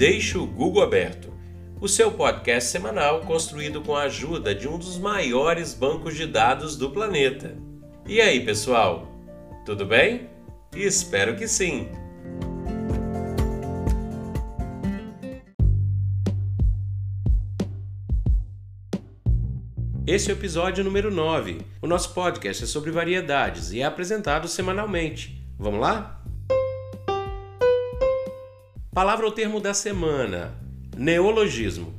Deixe o Google aberto, o seu podcast semanal construído com a ajuda de um dos maiores bancos de dados do planeta. E aí, pessoal? Tudo bem? Espero que sim! Esse é o episódio número 9. O nosso podcast é sobre variedades e é apresentado semanalmente. Vamos lá? Palavra ou termo da semana: neologismo.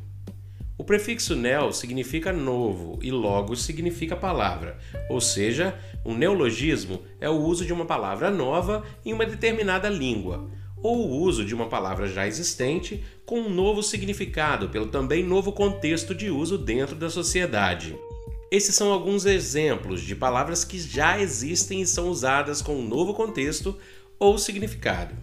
O prefixo neo significa novo e logos significa palavra, ou seja, um neologismo é o uso de uma palavra nova em uma determinada língua, ou o uso de uma palavra já existente com um novo significado pelo também novo contexto de uso dentro da sociedade. Esses são alguns exemplos de palavras que já existem e são usadas com um novo contexto ou significado.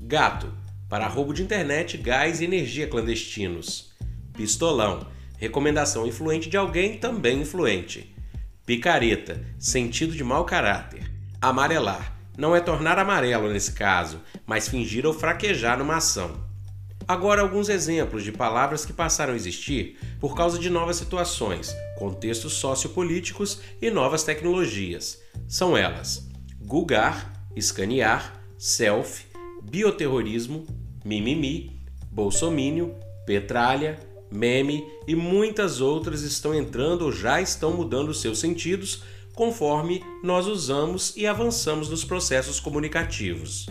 Gato para roubo de internet, gás e energia clandestinos. Pistolão, recomendação influente de alguém também influente. Picareta, sentido de mau caráter. Amarelar, não é tornar amarelo nesse caso, mas fingir ou fraquejar numa ação. Agora, alguns exemplos de palavras que passaram a existir por causa de novas situações, contextos sociopolíticos e novas tecnologias. São elas: Gugar, escanear, selfie, bioterrorismo, mimimi, bolsomínio, petralha, meme e muitas outras estão entrando ou já estão mudando seus sentidos conforme nós usamos e avançamos nos processos comunicativos.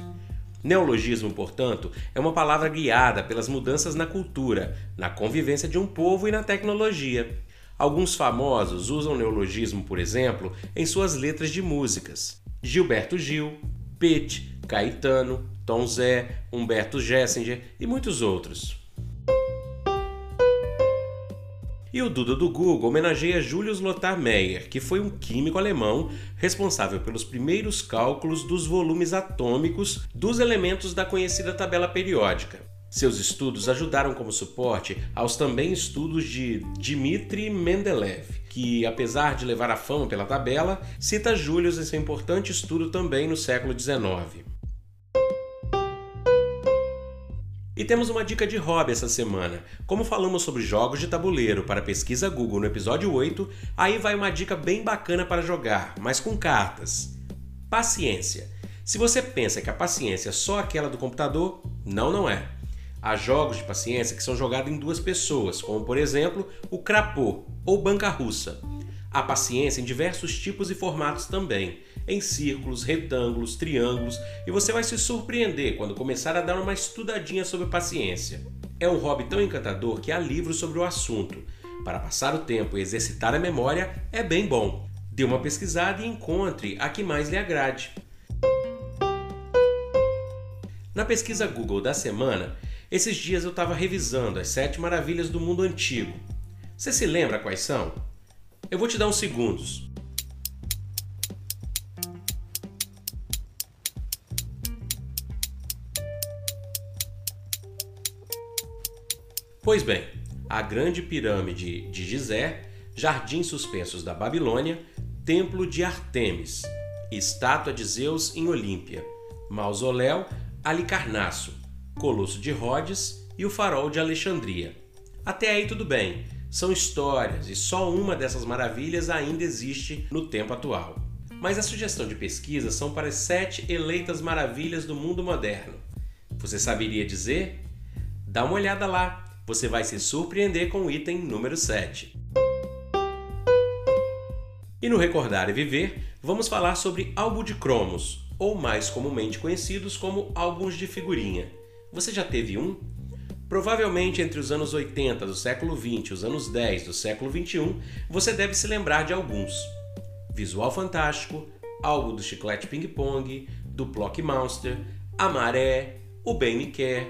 Neologismo, portanto, é uma palavra guiada pelas mudanças na cultura, na convivência de um povo e na tecnologia. Alguns famosos usam neologismo, por exemplo, em suas letras de músicas. Gilberto Gil, Pete, Caetano, Tom Zé, Humberto Gessinger e muitos outros. E o Duda do Google homenageia Julius Lothar Meyer, que foi um químico alemão responsável pelos primeiros cálculos dos volumes atômicos dos elementos da conhecida tabela periódica. Seus estudos ajudaram como suporte aos também estudos de Dmitri Mendeleev, que, apesar de levar a fama pela tabela, cita Julius em seu importante estudo também no século XIX. E temos uma dica de hobby essa semana. Como falamos sobre jogos de tabuleiro para pesquisa Google no episódio 8, aí vai uma dica bem bacana para jogar, mas com cartas. Paciência. Se você pensa que a paciência é só aquela do computador, não, não é. Há jogos de paciência que são jogados em duas pessoas, como por exemplo o crapô ou banca russa. Há paciência em diversos tipos e formatos também, em círculos, retângulos, triângulos, e você vai se surpreender quando começar a dar uma estudadinha sobre paciência. É um hobby tão encantador que há livros sobre o assunto. Para passar o tempo e exercitar a memória é bem bom. Dê uma pesquisada e encontre a que mais lhe agrade. Na pesquisa Google da semana, esses dias eu estava revisando as sete maravilhas do mundo antigo. Você se lembra quais são? Eu vou te dar uns segundos. Pois bem, a Grande Pirâmide de Gizé, Jardins Suspensos da Babilônia, Templo de Artemis, Estátua de Zeus em Olímpia, Mausoléu Alicarnasso, Colosso de Rhodes e o Farol de Alexandria. Até aí tudo bem, são histórias e só uma dessas maravilhas ainda existe no tempo atual. Mas a sugestão de pesquisa são para as sete eleitas maravilhas do mundo moderno. Você saberia dizer? Dá uma olhada lá, você vai se surpreender com o item número 7. E no Recordar e Viver, vamos falar sobre álbum de cromos, ou mais comumente conhecidos como álbuns de figurinha. Você já teve um? Provavelmente entre os anos 80 do século 20 e os anos 10 do século 21, você deve se lembrar de alguns. Visual Fantástico, álbum do Chiclete Ping Pong, do Block Monster, A Maré, O Bem Me Quer,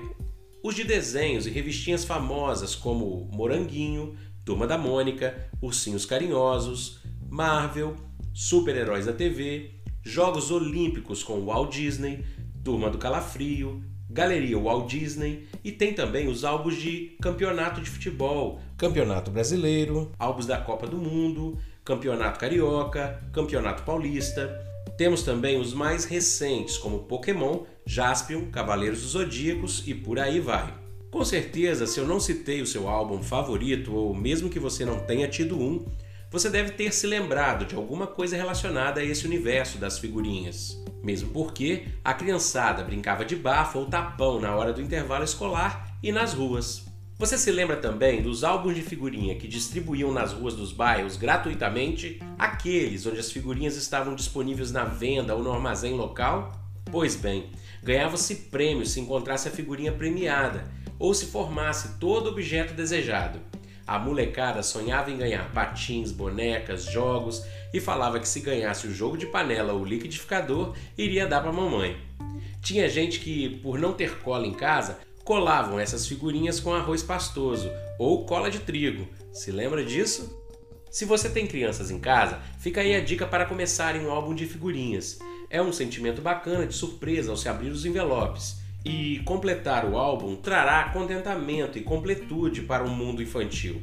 os de desenhos e revistinhas famosas como Moranguinho, Turma da Mônica, Ursinhos Carinhosos, Marvel, Super-Heróis da TV, Jogos Olímpicos com Walt Disney, Turma do Calafrio, Galeria Walt Disney e tem também os álbuns de campeonato de futebol, Campeonato Brasileiro, álbuns da Copa do Mundo, Campeonato Carioca, Campeonato Paulista. Temos também os mais recentes, como Pokémon, Jaspion, Cavaleiros dos Zodíacos e por aí vai. Com certeza, se eu não citei o seu álbum favorito, ou mesmo que você não tenha tido um, você deve ter se lembrado de alguma coisa relacionada a esse universo das figurinhas. Mesmo porque a criançada brincava de bafo ou tapão na hora do intervalo escolar e nas ruas. Você se lembra também dos álbuns de figurinha que distribuíam nas ruas dos bairros gratuitamente? Aqueles onde as figurinhas estavam disponíveis na venda ou no armazém local? Pois bem, ganhava-se prêmio se encontrasse a figurinha premiada ou se formasse todo objeto desejado. A molecada sonhava em ganhar patins, bonecas, jogos e falava que se ganhasse o jogo de panela ou liquidificador, iria dar para mamãe. Tinha gente que, por não ter cola em casa, colavam essas figurinhas com arroz pastoso ou cola de trigo. Se lembra disso? Se você tem crianças em casa, fica aí a dica para começarem um álbum de figurinhas. É um sentimento bacana de surpresa ao se abrir os envelopes. E completar o álbum trará contentamento e completude para o mundo infantil.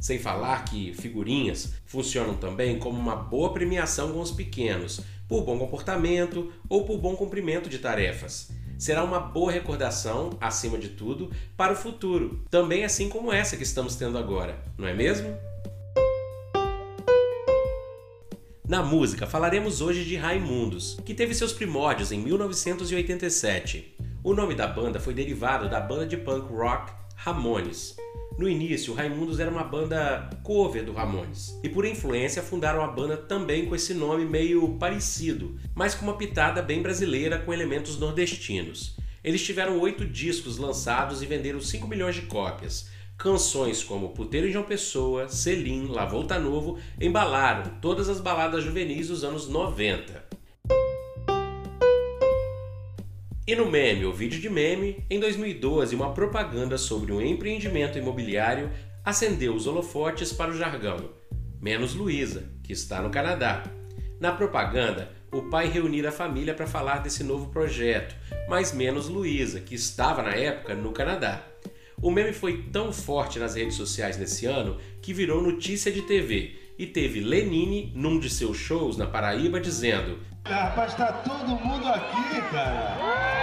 Sem falar que figurinhas funcionam também como uma boa premiação com os pequenos, por bom comportamento ou por bom cumprimento de tarefas. Será uma boa recordação, acima de tudo, para o futuro, também assim como essa que estamos tendo agora, não é mesmo? Na música, falaremos hoje de Raimundos, que teve seus primórdios em 1987. O nome da banda foi derivado da banda de punk rock Ramones. No início, Raimundos era uma banda cover do Ramones, e por influência fundaram a banda também com esse nome meio parecido, mas com uma pitada bem brasileira com elementos nordestinos. Eles tiveram oito discos lançados e venderam 5 milhões de cópias. Canções como Puteiro em João Pessoa, Selim, La Volta Novo embalaram todas as baladas juvenis dos anos 90. E no meme, ou vídeo de meme, em 2012, uma propaganda sobre um empreendimento imobiliário acendeu os holofotes para o jargão, menos Luísa, que está no Canadá. Na propaganda, o pai reunira a família para falar desse novo projeto, mas menos Luísa, que estava na época no Canadá. O meme foi tão forte nas redes sociais nesse ano que virou notícia de TV e teve Lenine num de seus shows na Paraíba dizendo: Rapaz, tá todo mundo aqui, cara.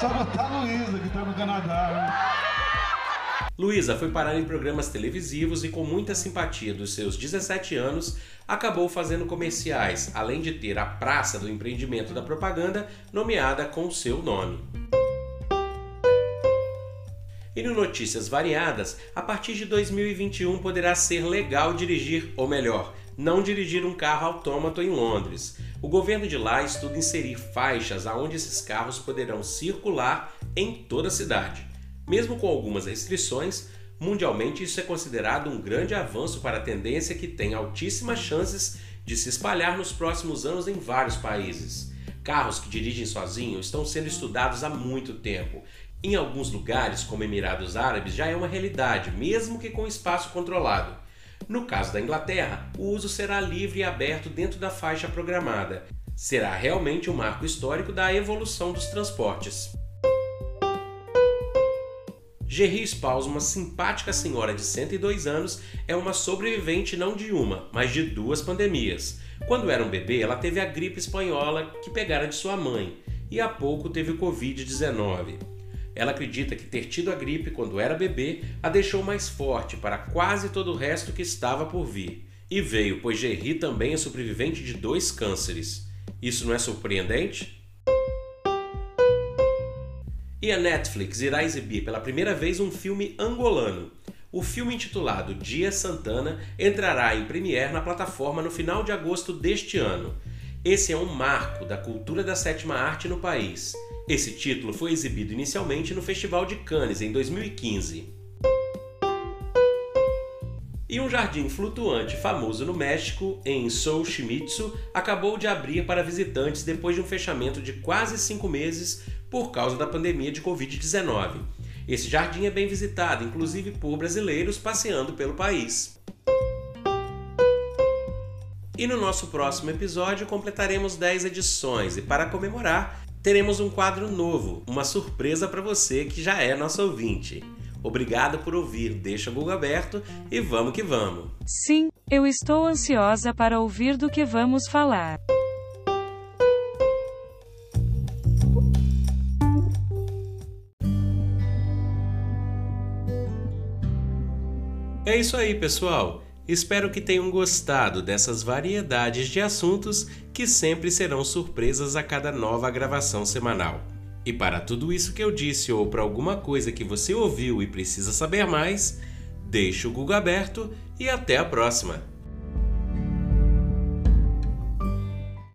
Só botar a Luísa que tá no Canadá. Né? Luísa foi parar em programas televisivos e, com muita simpatia dos seus 17 anos, acabou fazendo comerciais, além de ter a praça do empreendimento da propaganda nomeada com seu nome. E no Notícias Variadas, a partir de 2021 poderá ser legal dirigir, ou melhor, não dirigir um carro autômato em Londres. O governo de lá estuda inserir faixas aonde esses carros poderão circular em toda a cidade. Mesmo com algumas restrições, mundialmente isso é considerado um grande avanço para a tendência que tem altíssimas chances de se espalhar nos próximos anos em vários países. Carros que dirigem sozinhos estão sendo estudados há muito tempo. Em alguns lugares, como Emirados Árabes, já é uma realidade, mesmo que com espaço controlado. No caso da Inglaterra, o uso será livre e aberto dentro da faixa programada. Será realmente um marco histórico da evolução dos transportes. Gerry Spaus, uma simpática senhora de 102 anos, é uma sobrevivente não de uma, mas de duas pandemias. Quando era um bebê, ela teve a gripe espanhola que pegara de sua mãe, e há pouco teve o Covid-19. Ela acredita que ter tido a gripe quando era bebê a deixou mais forte para quase todo o resto que estava por vir. E veio, pois Gerry também é sobrevivente de dois cânceres. Isso não é surpreendente? E a Netflix irá exibir pela primeira vez um filme angolano. O filme intitulado Dia Santana entrará em premiere na plataforma no final de agosto deste ano. Esse é um marco da cultura da sétima arte no país. Esse título foi exibido inicialmente no Festival de Cannes em 2015. E um jardim flutuante famoso no México, em Xochimilco, acabou de abrir para visitantes depois de um fechamento de quase cinco meses por causa da pandemia de Covid-19. Esse jardim é bem visitado, inclusive por brasileiros passeando pelo país. E no nosso próximo episódio completaremos 10 edições, e para comemorar, teremos um quadro novo, uma surpresa para você que já é nosso ouvinte. Obrigado por ouvir, deixa o Google aberto e vamos que vamos. Sim, eu estou ansiosa para ouvir do que vamos falar. É isso aí, pessoal. Espero que tenham gostado dessas variedades de assuntos que sempre serão surpresas a cada nova gravação semanal. E para tudo isso que eu disse ou para alguma coisa que você ouviu e precisa saber mais, deixe o Google aberto e até a próxima!